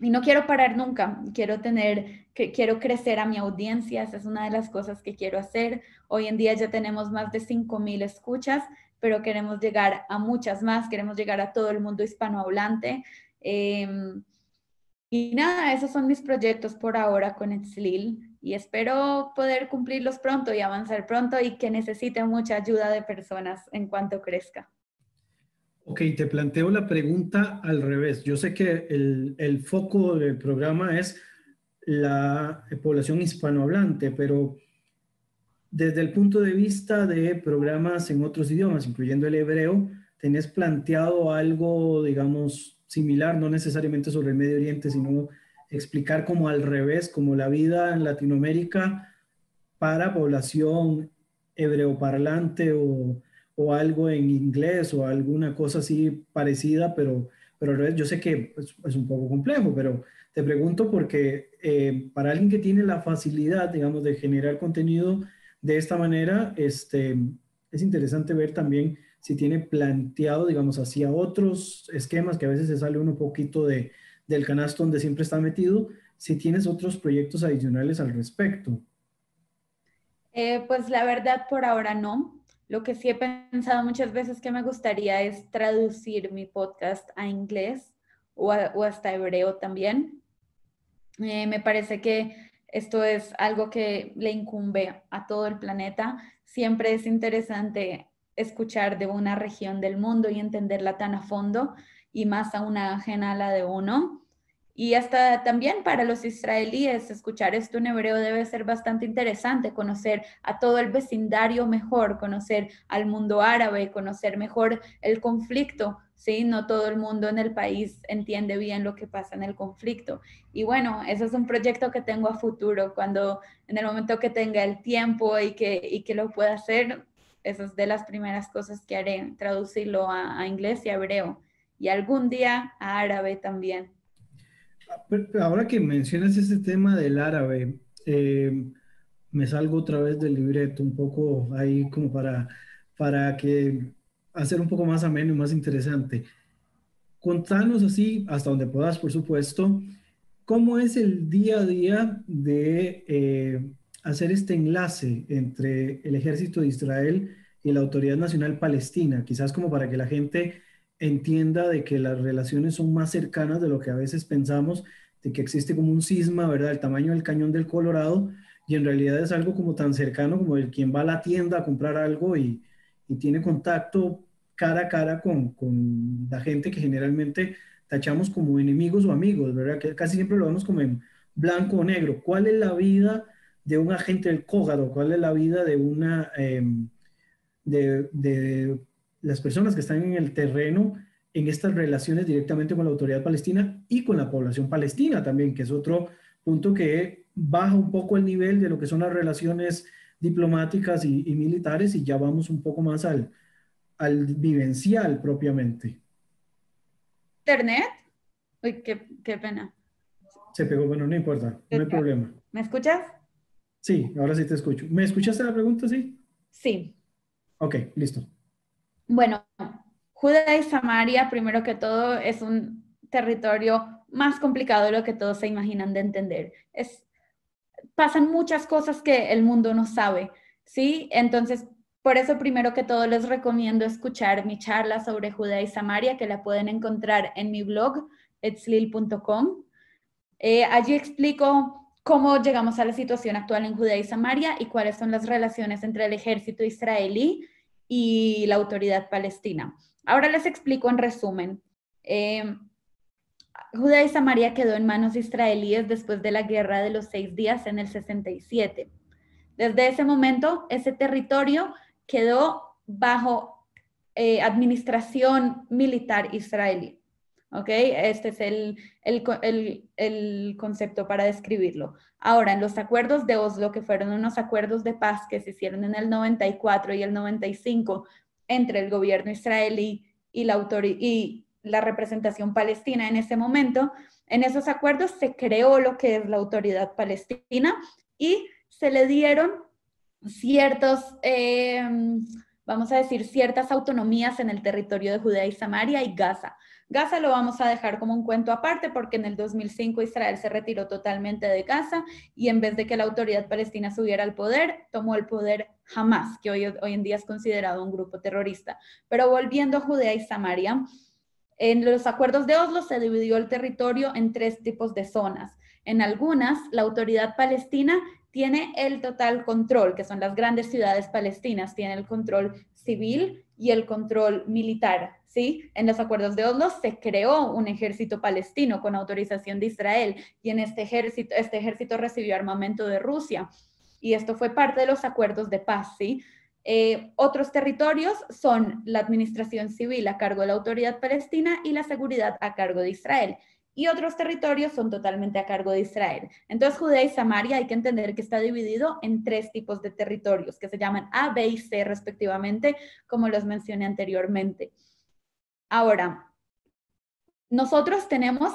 Y no quiero parar nunca, quiero tener, que, quiero crecer a mi audiencia, esa es una de las cosas que quiero hacer. Hoy en día ya tenemos más de 5.000 escuchas, pero queremos llegar a muchas más, queremos llegar a todo el mundo hispanohablante. Em, y nada, esos son mis proyectos por ahora con Etzlil y espero poder cumplirlos pronto y avanzar pronto y que necesite mucha ayuda de personas en cuanto crezca. Ok, te planteo la pregunta al revés. Yo sé que el, el foco del programa es la población hispanohablante, pero desde el punto de vista de programas en otros idiomas, incluyendo el hebreo, ¿tenés planteado algo, digamos, similar, no necesariamente sobre el Medio Oriente, sino explicar como al revés, como la vida en Latinoamérica para población hebreoparlante o, o algo en inglés o alguna cosa así parecida, pero, pero al revés, yo sé que es, un poco complejo, pero te pregunto porque eh, para alguien que tiene la facilidad, digamos, de generar contenido, de esta manera, este, es interesante ver también si tiene planteado, digamos, hacia otros esquemas que a veces se sale un poquito de, del canasto donde siempre está metido, si tienes otros proyectos adicionales al respecto. Eh, pues la verdad por ahora no. Lo que sí he pensado muchas veces que me gustaría es traducir mi podcast a inglés o, hasta hebreo también. Eh, me parece que esto es algo que le incumbe a todo el planeta. Siempre es interesante escuchar de una región del mundo y entenderla tan a fondo y más a una ajena a la de uno. Y hasta también para los israelíes escuchar esto en hebreo debe ser bastante interesante, conocer a todo el vecindario mejor, conocer al mundo árabe, conocer mejor el conflicto ¿sí? No todo el mundo en el país entiende bien lo que pasa en el conflicto. Y bueno, eso es un proyecto que tengo a futuro, cuando en el momento que tenga el tiempo y que, y que lo pueda hacer, eso es de las primeras cosas que haré, traducirlo a, inglés y hebreo. Y algún día a árabe también. Ahora que mencionas ese tema del árabe, eh, me salgo otra vez del libreto, un poco ahí como para, para que hacer un poco más ameno y más interesante. Contanos así, hasta donde puedas, por supuesto, cómo es el día a día de eh, hacer este enlace entre el ejército de Israel y la Autoridad Nacional Palestina, quizás como para que la gente entienda de que las relaciones son más cercanas de lo que a veces pensamos, de que existe como un cisma, ¿verdad? El tamaño del cañón del Colorado, y en realidad es algo como tan cercano como el quien va a la tienda a comprar algo y, y tiene contacto cara a cara con, con, la gente que generalmente tachamos como enemigos o amigos, ¿verdad? Que casi siempre lo vemos como en blanco o negro. ¿Cuál es la vida de un agente del COGADO? ¿Cuál es la vida de una... Em, de, de las personas que están en el terreno en estas relaciones directamente con la autoridad palestina y con la población palestina también, que es otro punto que baja un poco el nivel de lo que son las relaciones diplomáticas y, militares y ya vamos un poco más al, al vivencial propiamente. ¿Internet? Uy, qué, qué pena. Se pegó, bueno, no importa, no hay problema. ¿Me escuchas? Sí, ahora sí te escucho. ¿Me escuchaste la pregunta, sí? Sí. Ok, listo. Bueno, Judea y Samaria, primero que todo, es un territorio más complicado de lo que todos se imaginan de entender. Es, pasan muchas cosas que el mundo no sabe, ¿sí? Entonces, por eso, primero que todo, les recomiendo escuchar mi charla sobre Judea y Samaria, que la pueden encontrar en mi blog, etslil.com. Eh, allí explico cómo llegamos a la situación actual en Judea y Samaria y cuáles son las relaciones entre el ejército israelí y la autoridad palestina. Ahora les explico en resumen. Eh, Judea y Samaria quedó en manos israelíes después de la guerra de los seis días en el 67. Desde ese momento, ese territorio quedó bajo eh, administración militar israelí. ¿Ok? Este es el, el, concepto para describirlo. Ahora, en los acuerdos de Oslo, que fueron unos acuerdos de paz que se hicieron en el 94 y el 95 entre el gobierno israelí y la, y la representación palestina en ese momento, en esos acuerdos se creó lo que es la autoridad palestina y se le dieron ciertos, eh, vamos a decir, ciertas autonomías en el territorio de Judea y Samaria y Gaza. Gaza lo vamos a dejar como un cuento aparte porque en el 2005 Israel se retiró totalmente de Gaza y en vez de que la autoridad palestina subiera al poder, tomó el poder Hamas, que hoy, hoy en día es considerado un grupo terrorista. Pero volviendo a Judea y Samaria, en los acuerdos de Oslo se dividió el territorio en tres tipos de zonas. En algunas, la autoridad palestina tiene el total control, que son las grandes ciudades palestinas, tiene el control civil y el control militar. ¿sí? En los acuerdos de Oslo se creó un ejército palestino con autorización de Israel y en este ejército, este ejército recibió armamento de Rusia y esto fue parte de los acuerdos de paz, ¿sí? Eh, otros territorios son la administración civil a cargo de la autoridad palestina y la seguridad a cargo de Israel. Y otros territorios son totalmente a cargo de Israel. Entonces, Judea y Samaria hay que entender que está dividido en tres tipos de territorios que se llaman A, B y C respectivamente, como los mencioné anteriormente. Ahora, nosotros tenemos,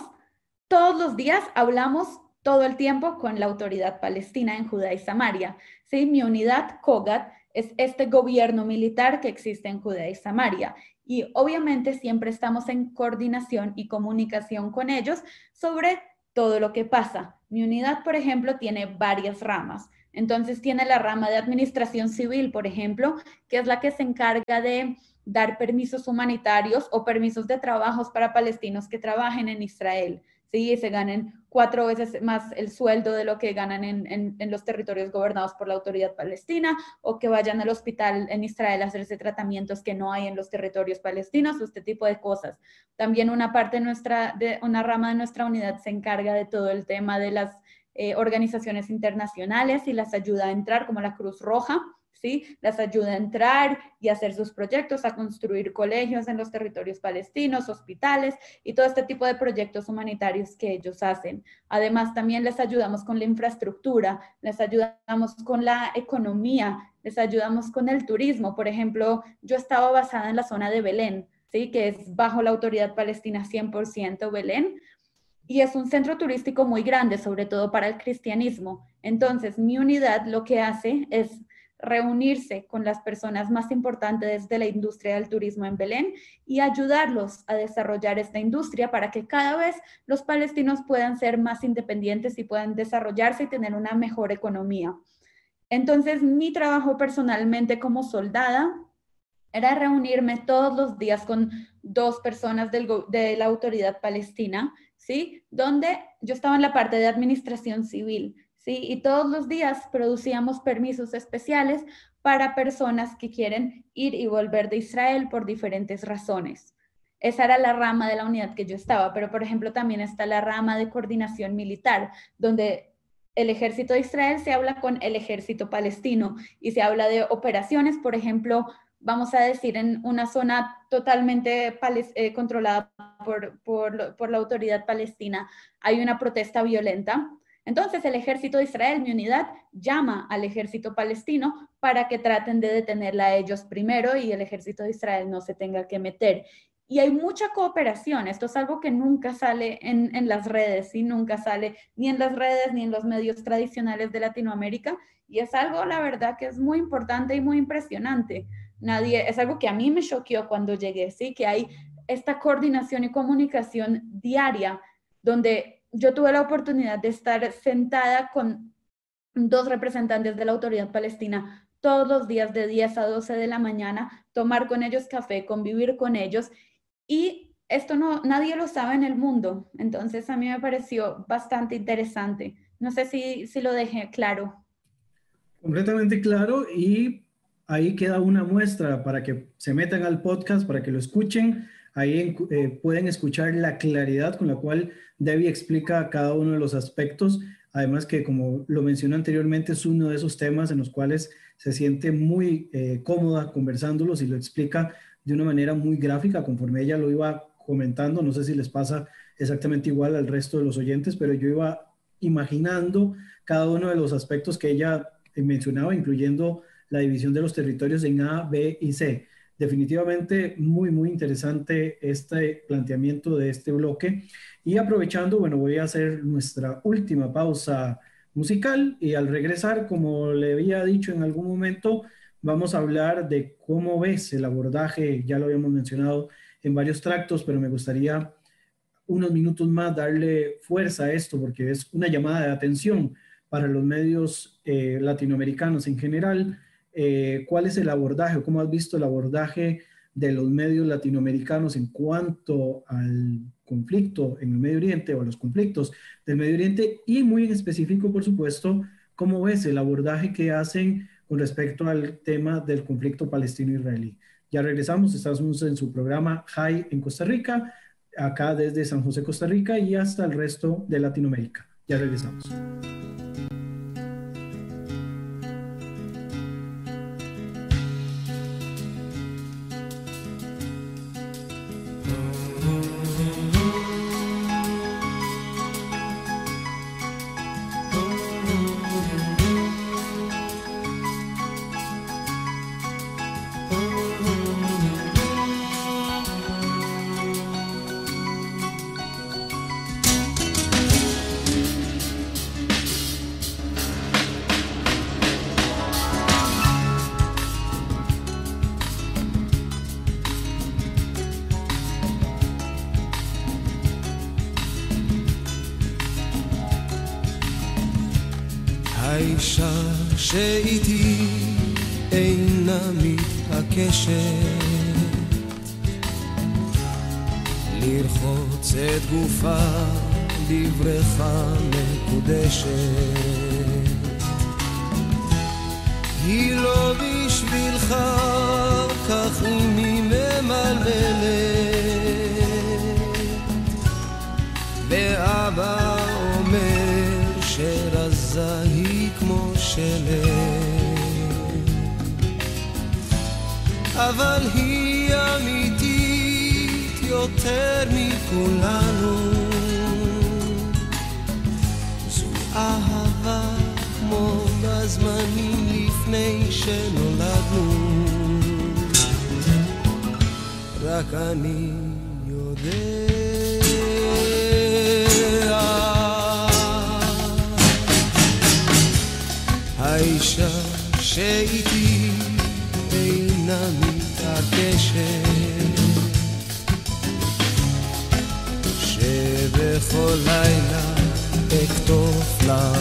todos los días hablamos todo el tiempo con la autoridad palestina en Judea y Samaria. ¿sí? Mi unidad, COGAT, es este gobierno militar que existe en Judea y Samaria. Y obviamente siempre estamos en coordinación y comunicación con ellos sobre todo lo que pasa. Mi unidad, por ejemplo, tiene varias ramas. Entonces tiene la rama de administración civil, por ejemplo, que es la que se encarga de dar permisos humanitarios o permisos de trabajos para palestinos que trabajen en Israel, ¿sí? se ganen cuatro veces más el sueldo de lo que ganan en, en, los territorios gobernados por la autoridad palestina o que vayan al hospital en Israel a hacerse tratamientos que no hay en los territorios palestinos, este tipo de cosas. También una parte de nuestra, de una rama de nuestra unidad se encarga de todo el tema de las eh, organizaciones internacionales y las ayuda a entrar, como la Cruz Roja, ¿sí? Las ayuda a entrar y hacer sus proyectos, a construir colegios en los territorios palestinos, hospitales y todo este tipo de proyectos humanitarios que ellos hacen. Además, también les ayudamos con la infraestructura, les ayudamos con la economía, les ayudamos con el turismo. Por ejemplo, yo estaba basada en la zona de Belén, ¿sí? Que es bajo la autoridad palestina 100% Belén y es un centro turístico muy grande, sobre todo para el cristianismo. Entonces, mi unidad lo que hace es reunirse con las personas más importantes de la industria del turismo en Belén y ayudarlos a desarrollar esta industria para que cada vez los palestinos puedan ser más independientes y puedan desarrollarse y tener una mejor economía. Entonces, mi trabajo personalmente como soldada era reunirme todos los días con dos personas de la autoridad palestina, ¿sí? Donde yo estaba en la parte de administración civil ¿sí? Y todos los días producíamos permisos especiales para personas que quieren ir y volver de Israel por diferentes razones. Esa era la rama de la unidad que yo estaba, pero por ejemplo también está la rama de coordinación militar, donde el ejército de Israel se habla con el ejército palestino y se habla de operaciones, por ejemplo, vamos a decir, en una zona totalmente eh, controlada por, por la autoridad palestina, hay una protesta violenta entonces el ejército de Israel, mi unidad, llama al ejército palestino para que traten de detenerla a ellos primero y el ejército de Israel no se tenga que meter. Y hay mucha cooperación, esto es algo que nunca sale en, las redes, y nunca sale ni en las redes ni en los medios tradicionales de Latinoamérica, y es algo, la verdad, que es muy importante y muy impresionante. Nadie, es algo que a mí me choqueó cuando llegué, sí, que hay esta coordinación y comunicación diaria donde yo tuve la oportunidad de estar sentada con dos representantes de la autoridad palestina todos los días de 10 a 12 de la mañana, tomar con ellos café, convivir con ellos y esto no nadie lo sabe en el mundo, entonces a mí me pareció bastante interesante. No sé si, si lo dejé claro. Completamente claro y ahí queda una muestra para que se metan al podcast, para que lo escuchen Ahí eh, pueden escuchar la claridad con la cual Debbie explica cada uno de los aspectos. Además que, como lo mencioné anteriormente, es uno de esos temas en los cuales se siente muy eh, cómoda conversándolos y lo explica de una manera muy gráfica conforme ella lo iba comentando. No sé si les pasa exactamente igual al resto de los oyentes, pero yo iba imaginando cada uno de los aspectos que ella mencionaba, incluyendo la división de los territorios en A, B y C definitivamente muy, muy interesante este planteamiento de este bloque. Y aprovechando, bueno, voy a hacer nuestra última pausa musical y al regresar, como le había dicho en algún momento, vamos a hablar de cómo ves el abordaje, ya lo habíamos mencionado en varios tractos, pero me gustaría unos minutos más darle fuerza a esto porque es una llamada de atención para los medios eh, latinoamericanos en general, eh, cuál es el abordaje o cómo has visto el abordaje de los medios latinoamericanos en cuanto al conflicto en el Medio Oriente o a los conflictos del Medio Oriente y muy en específico, por supuesto, cómo ves el abordaje que hacen con respecto al tema del conflicto palestino-israelí. Ya regresamos, estamos en su programa High en Costa Rica, acá desde San José, Costa Rica y hasta el resto de Latinoamérica. Ya regresamos. שאיתי אינה מתעקשת לרחוץ את גופה בבריכה מקודשת. היא לא בשבילך כך היא ממלמלת אבל היא אמיתית יותר מכולנו. זו אהבה כמו בזמנים לפני שנולדנו. רק אני שאיתי אינה מתעקשת שבכל לילה אכתוב לה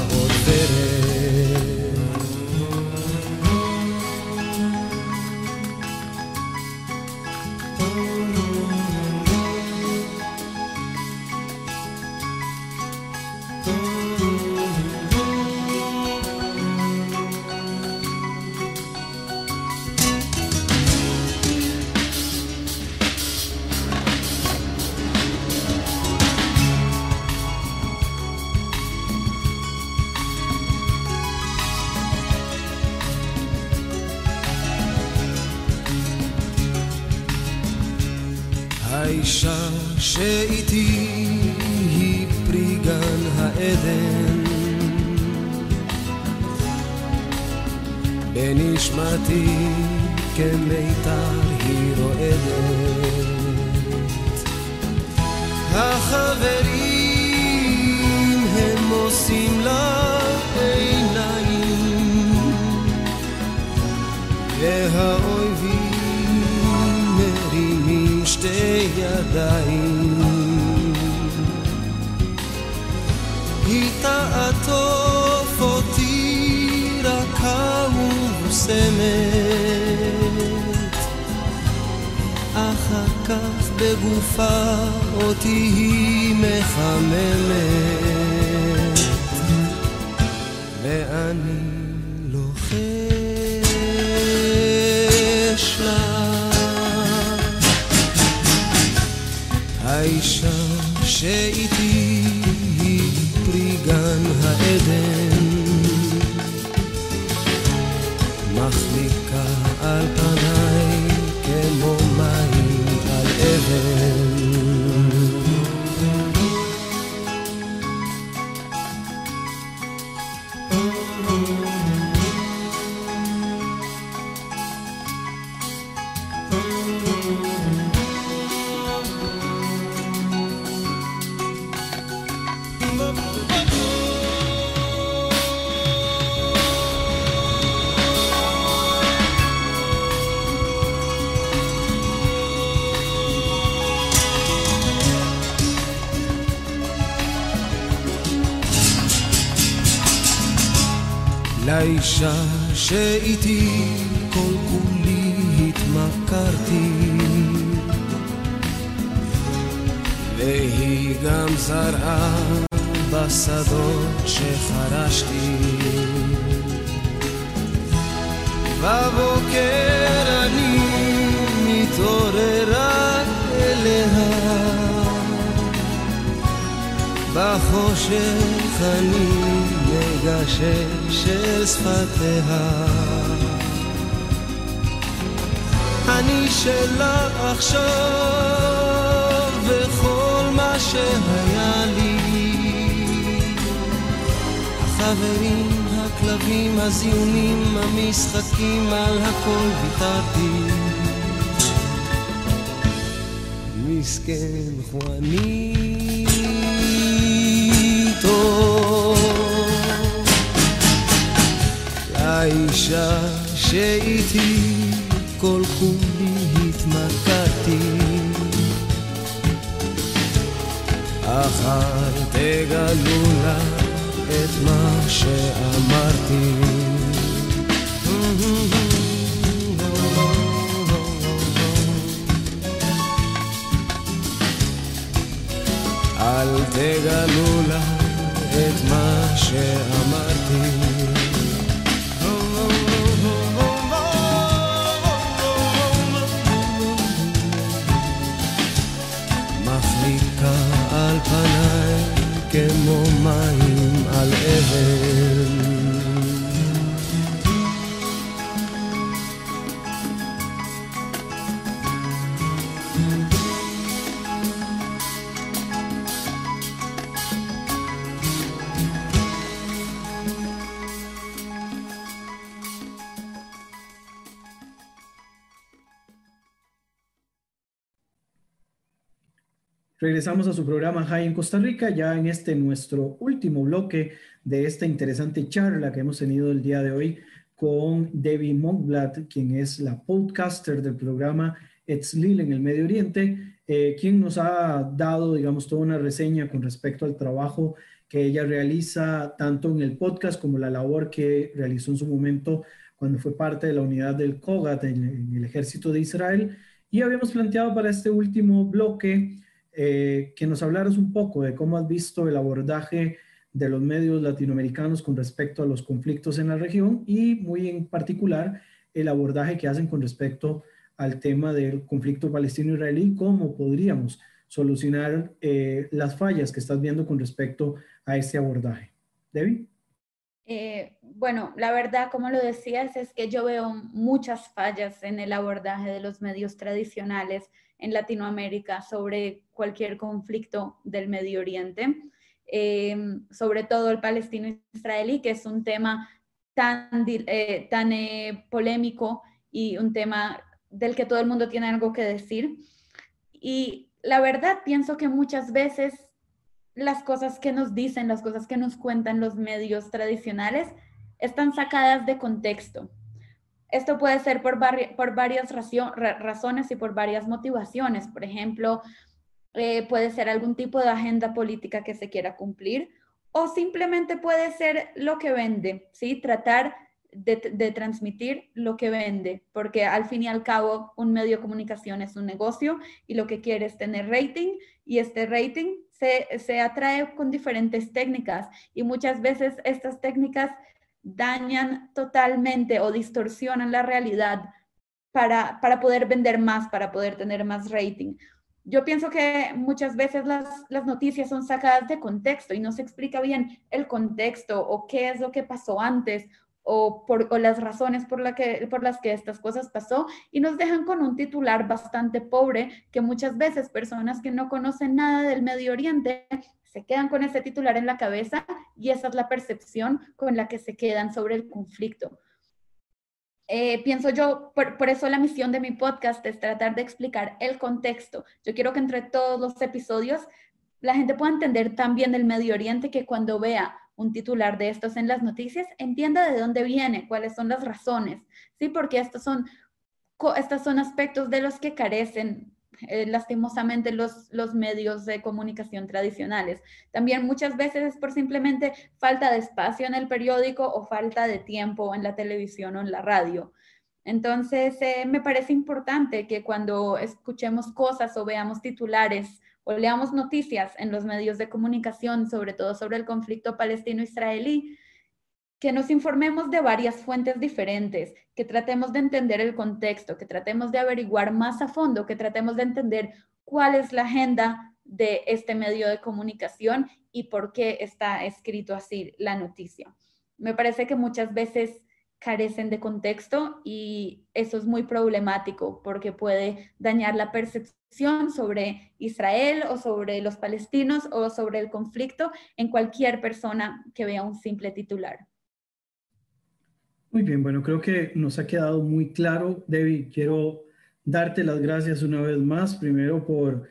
לאישה שאיתי כל כולי התמכרתי. והיא גם זרעה בשדות שחרשתי. בבוקר אני מתעורר אליה. בחושך אני מגשש אל שפתיה. אני שלה עכשיו וכל מה שהיה לי. החברים, הכלבים, הזיונים, המשחקים, על הכל ויתרתי. מסכן חואניטו לאישה שאיתי כל כולי התמקדתי. אך אל תגלו לה את מה שאמרתי. אל תגלו לה את מה שאמרתי Regresamos a su programa High en Costa Rica, ya en este nuestro último bloque de esta interesante charla que hemos tenido el día de hoy con Debbie Monkblad, quien es la podcaster del programa Etzlil en el Medio Oriente, eh, quien nos ha dado, digamos, toda una reseña con respecto al trabajo que ella realiza tanto en el podcast como la labor que realizó en su momento cuando fue parte de la unidad del COGAT en, el ejército de Israel. Y habíamos planteado para este último bloque eh, que nos hablaras un poco de cómo has visto el abordaje de los medios latinoamericanos con respecto a los conflictos en la región y muy en particular el abordaje que hacen con respecto al tema del conflicto palestino-israelí, cómo podríamos solucionar eh, las fallas que estás viendo con respecto a este abordaje. Debbie. Eh, bueno, la verdad, como lo decías, es que yo veo muchas fallas en el abordaje de los medios tradicionales en Latinoamérica sobre cualquier conflicto del Medio Oriente, eh, sobre todo el palestino-israelí, que es un tema tan, eh, tan polémico y un tema del que todo el mundo tiene algo que decir. Y la verdad, pienso que muchas veces las cosas que nos dicen, las cosas que nos cuentan los medios tradicionales, están sacadas de contexto. Esto puede ser por, por varias razones y por varias motivaciones. Por ejemplo, eh, puede ser algún tipo de agenda política que se quiera cumplir o simplemente puede ser lo que vende, ¿sí? Tratar de, transmitir lo que vende, porque al fin y al cabo un medio de comunicación es un negocio y lo que quiere es tener rating y este rating se, se atrae con diferentes técnicas y muchas veces estas técnicas dañan totalmente o distorsionan la realidad para, para poder vender más, para poder tener más rating. Yo pienso que muchas veces las, las, noticias son sacadas de contexto y no se explica bien el contexto o qué es lo que pasó antes o, por, las razones por, la que, por las que estas cosas pasó y nos dejan con un titular bastante pobre que muchas veces personas que no conocen nada del Medio Oriente se quedan con ese titular en la cabeza y esa es la percepción con la que se quedan sobre el conflicto. Eh, pienso yo, por, por, eso la misión de mi podcast es tratar de explicar el contexto. Yo quiero que entre todos los episodios la gente pueda entender también el Medio Oriente que cuando vea un titular de estos en las noticias, entienda de dónde viene, cuáles son las razones, ¿sí? Porque estos son, estos son aspectos de los que carecen eh, lastimosamente los, los medios de comunicación tradicionales. También muchas veces es por simplemente falta de espacio en el periódico o falta de tiempo en la televisión o en la radio. Entonces, eh, me parece importante que cuando escuchemos cosas o veamos titulares o leamos noticias en los medios de comunicación, sobre todo sobre el conflicto palestino-israelí, que nos informemos de varias fuentes diferentes, que tratemos de entender el contexto, que tratemos de averiguar más a fondo, que tratemos de entender cuál es la agenda de este medio de comunicación y por qué está escrito así la noticia. Me parece que muchas veces carecen de contexto y eso es muy problemático porque puede dañar la percepción sobre Israel o sobre los palestinos o sobre el conflicto en cualquier persona que vea un simple titular. Muy bien, bueno, creo que nos ha quedado muy claro. Debbie, quiero darte las gracias una vez más, primero por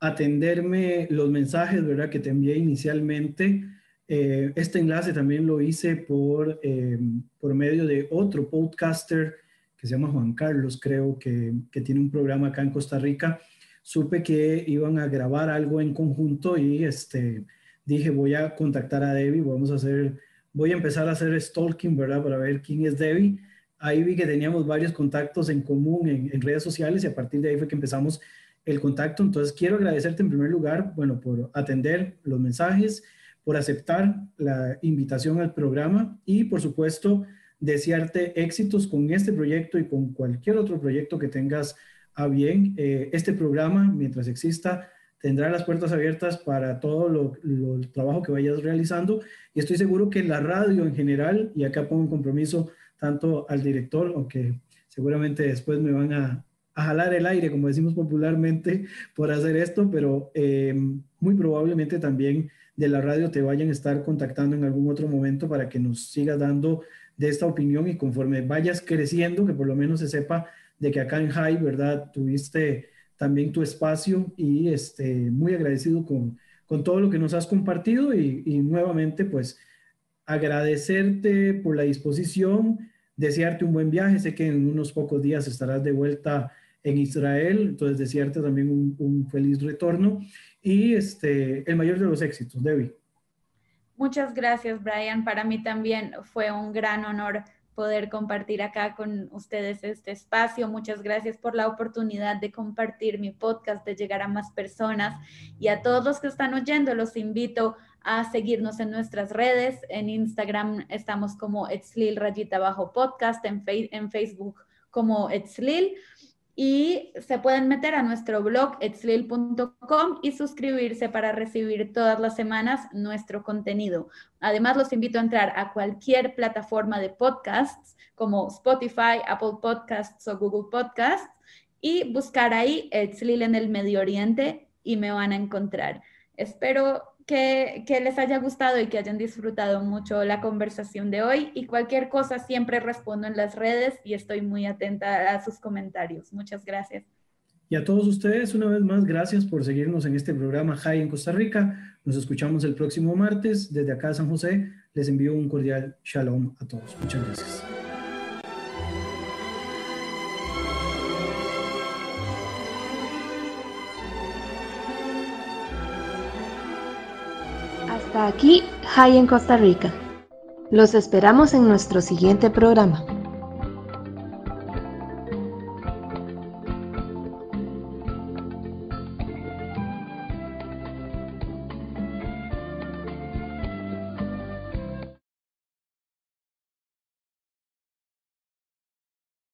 atenderme los mensajes, ¿verdad?, que te envié inicialmente eh, este enlace también lo hice por, eh, por medio de otro podcaster que se llama Juan Carlos, creo que, que, tiene un programa acá en Costa Rica. Supe que iban a grabar algo en conjunto y este, dije, voy a contactar a Debbie, vamos a hacer, voy a empezar a hacer stalking, ¿verdad? Para ver quién es Debbie. Ahí vi que teníamos varios contactos en común en, en redes sociales y a partir de ahí fue que empezamos el contacto. Entonces, quiero agradecerte en primer lugar, bueno, por atender los mensajes por aceptar la invitación al programa y, por supuesto, desearte éxitos con este proyecto y con cualquier otro proyecto que tengas a bien. Eh, este programa, mientras exista, tendrá las puertas abiertas para todo lo, el trabajo que vayas realizando y estoy seguro que la radio en general, y acá pongo un compromiso tanto al director, aunque seguramente después me van a, a jalar el aire, como decimos popularmente, por hacer esto, pero eh, muy probablemente también de la radio te vayan a estar contactando en algún otro momento para que nos sigas dando de esta opinión y conforme vayas creciendo, que por lo menos se sepa de que acá en High, ¿verdad? Tuviste también tu espacio y este, muy agradecido con, con todo lo que nos has compartido y, y nuevamente pues agradecerte por la disposición desearte un buen viaje. Sé que en unos pocos días estarás de vuelta en Israel, entonces desearte también un, feliz retorno y este, el mayor de los éxitos, Debbie. Muchas gracias, Brian. Para mí también fue un gran honor poder compartir acá con ustedes este espacio. Muchas gracias por la oportunidad de compartir mi podcast, de llegar a más personas. Y a todos los que están oyendo, los invito a seguirnos en nuestras redes. En Instagram estamos como Etzlil Rayita Bajo Podcast, en, en Facebook como Etzlil y se pueden meter a nuestro blog etslil.com y suscribirse para recibir todas las semanas nuestro contenido. Además, los invito a entrar a cualquier plataforma de podcasts como Spotify, Apple Podcasts o Google Podcasts y buscar ahí Etslil en el Medio Oriente y me van a encontrar. Espero que, les haya gustado y que hayan disfrutado mucho la conversación de hoy. Y cualquier cosa siempre respondo en las redes y estoy muy atenta a sus comentarios. Muchas gracias. Y a todos ustedes, una vez más, gracias por seguirnos en este programa High en Costa Rica. Nos escuchamos el próximo martes. Desde acá, San José, les envío un cordial shalom a todos. Muchas gracias. Aquí, High en Costa Rica. Los esperamos en nuestro siguiente programa.